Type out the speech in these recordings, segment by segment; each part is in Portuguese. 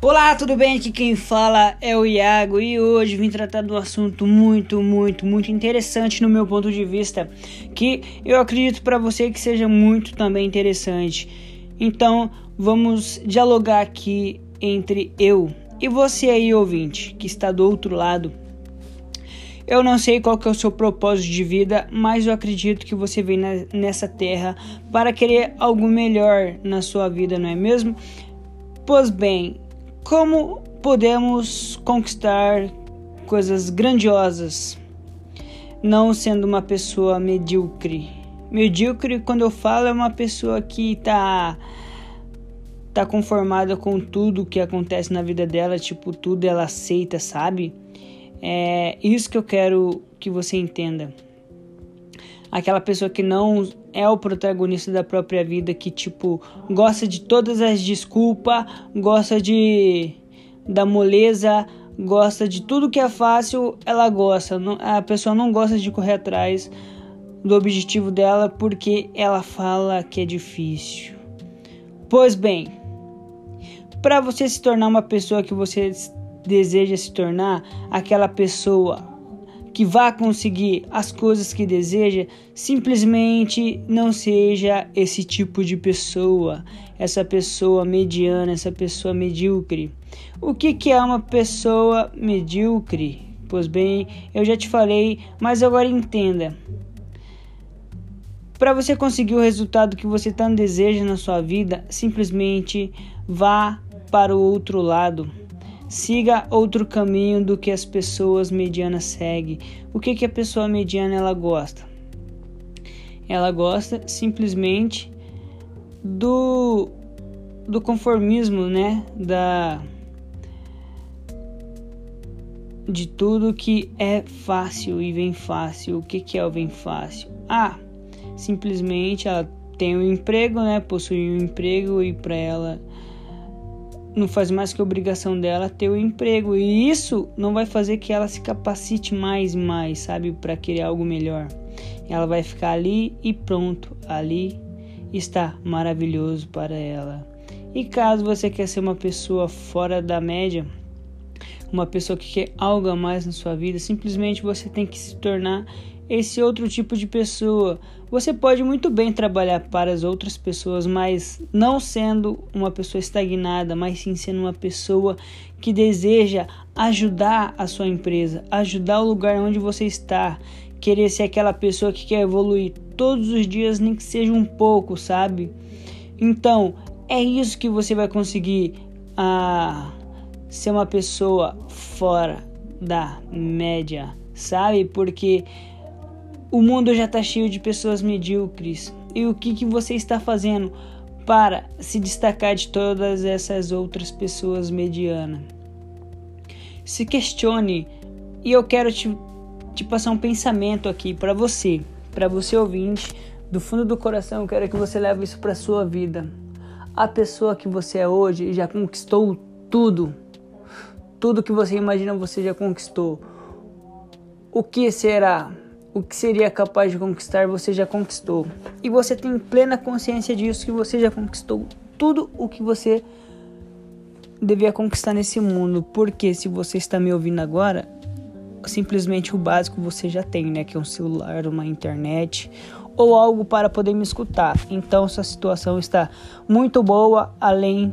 Olá, tudo bem? Aqui quem fala é o Iago e hoje vim tratar de um assunto muito, muito, muito interessante no meu ponto de vista, que eu acredito para você que seja muito também interessante. Então, vamos dialogar aqui entre eu e você aí, ouvinte, que está do outro lado. Eu não sei qual que é o seu propósito de vida, mas eu acredito que você vem nessa terra para querer algo melhor na sua vida, não é mesmo? Pois bem, como podemos conquistar coisas grandiosas não sendo uma pessoa medíocre? Medíocre, quando eu falo, é uma pessoa que tá tá conformada com tudo que acontece na vida dela, tipo, tudo ela aceita, sabe? É isso que eu quero que você entenda aquela pessoa que não é o protagonista da própria vida, que tipo gosta de todas as desculpas, gosta de da moleza, gosta de tudo que é fácil, ela gosta. A pessoa não gosta de correr atrás do objetivo dela porque ela fala que é difícil. Pois bem, para você se tornar uma pessoa que você deseja se tornar, aquela pessoa que vá conseguir as coisas que deseja, simplesmente não seja esse tipo de pessoa, essa pessoa mediana, essa pessoa medíocre. O que, que é uma pessoa medíocre? Pois bem, eu já te falei, mas agora entenda. Para você conseguir o resultado que você tanto deseja na sua vida, simplesmente vá para o outro lado. Siga outro caminho do que as pessoas medianas seguem. O que, que a pessoa mediana ela gosta? Ela gosta simplesmente do do conformismo, né? Da de tudo que é fácil e vem fácil. O que, que é o vem fácil? Ah, simplesmente ela tem um emprego, né? Possui um emprego e para ela não faz mais que obrigação dela ter o emprego e isso não vai fazer que ela se capacite mais e mais, sabe, para querer algo melhor. Ela vai ficar ali e pronto, ali está maravilhoso para ela. E caso você quer ser uma pessoa fora da média, uma pessoa que quer algo a mais na sua vida, simplesmente você tem que se tornar esse outro tipo de pessoa. Você pode muito bem trabalhar para as outras pessoas, mas não sendo uma pessoa estagnada, mas sim sendo uma pessoa que deseja ajudar a sua empresa, ajudar o lugar onde você está, querer ser aquela pessoa que quer evoluir todos os dias, nem que seja um pouco, sabe? Então, é isso que você vai conseguir ah, ser uma pessoa fora da média, sabe? Porque o mundo já está cheio de pessoas medíocres. E o que, que você está fazendo para se destacar de todas essas outras pessoas medianas? Se questione e eu quero te, te passar um pensamento aqui para você, para você ouvinte, do fundo do coração, eu quero que você leve isso para sua vida. A pessoa que você é hoje já conquistou tudo. Tudo que você imagina você já conquistou. O que será? O que seria capaz de conquistar você já conquistou. E você tem plena consciência disso que você já conquistou tudo o que você devia conquistar nesse mundo. Porque se você está me ouvindo agora, simplesmente o básico você já tem, né, que é um celular, uma internet ou algo para poder me escutar. Então sua situação está muito boa além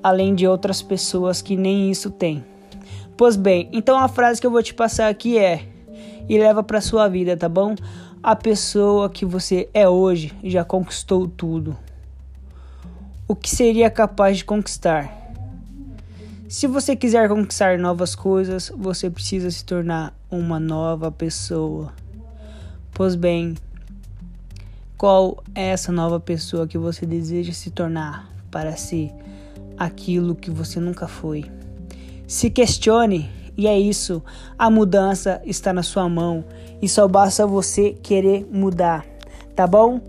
além de outras pessoas que nem isso têm. Pois bem, então a frase que eu vou te passar aqui é: e leva para sua vida, tá bom? A pessoa que você é hoje já conquistou tudo. O que seria capaz de conquistar? Se você quiser conquistar novas coisas, você precisa se tornar uma nova pessoa. Pois bem, qual é essa nova pessoa que você deseja se tornar para ser aquilo que você nunca foi? Se questione e é isso, a mudança está na sua mão e só basta você querer mudar, tá bom?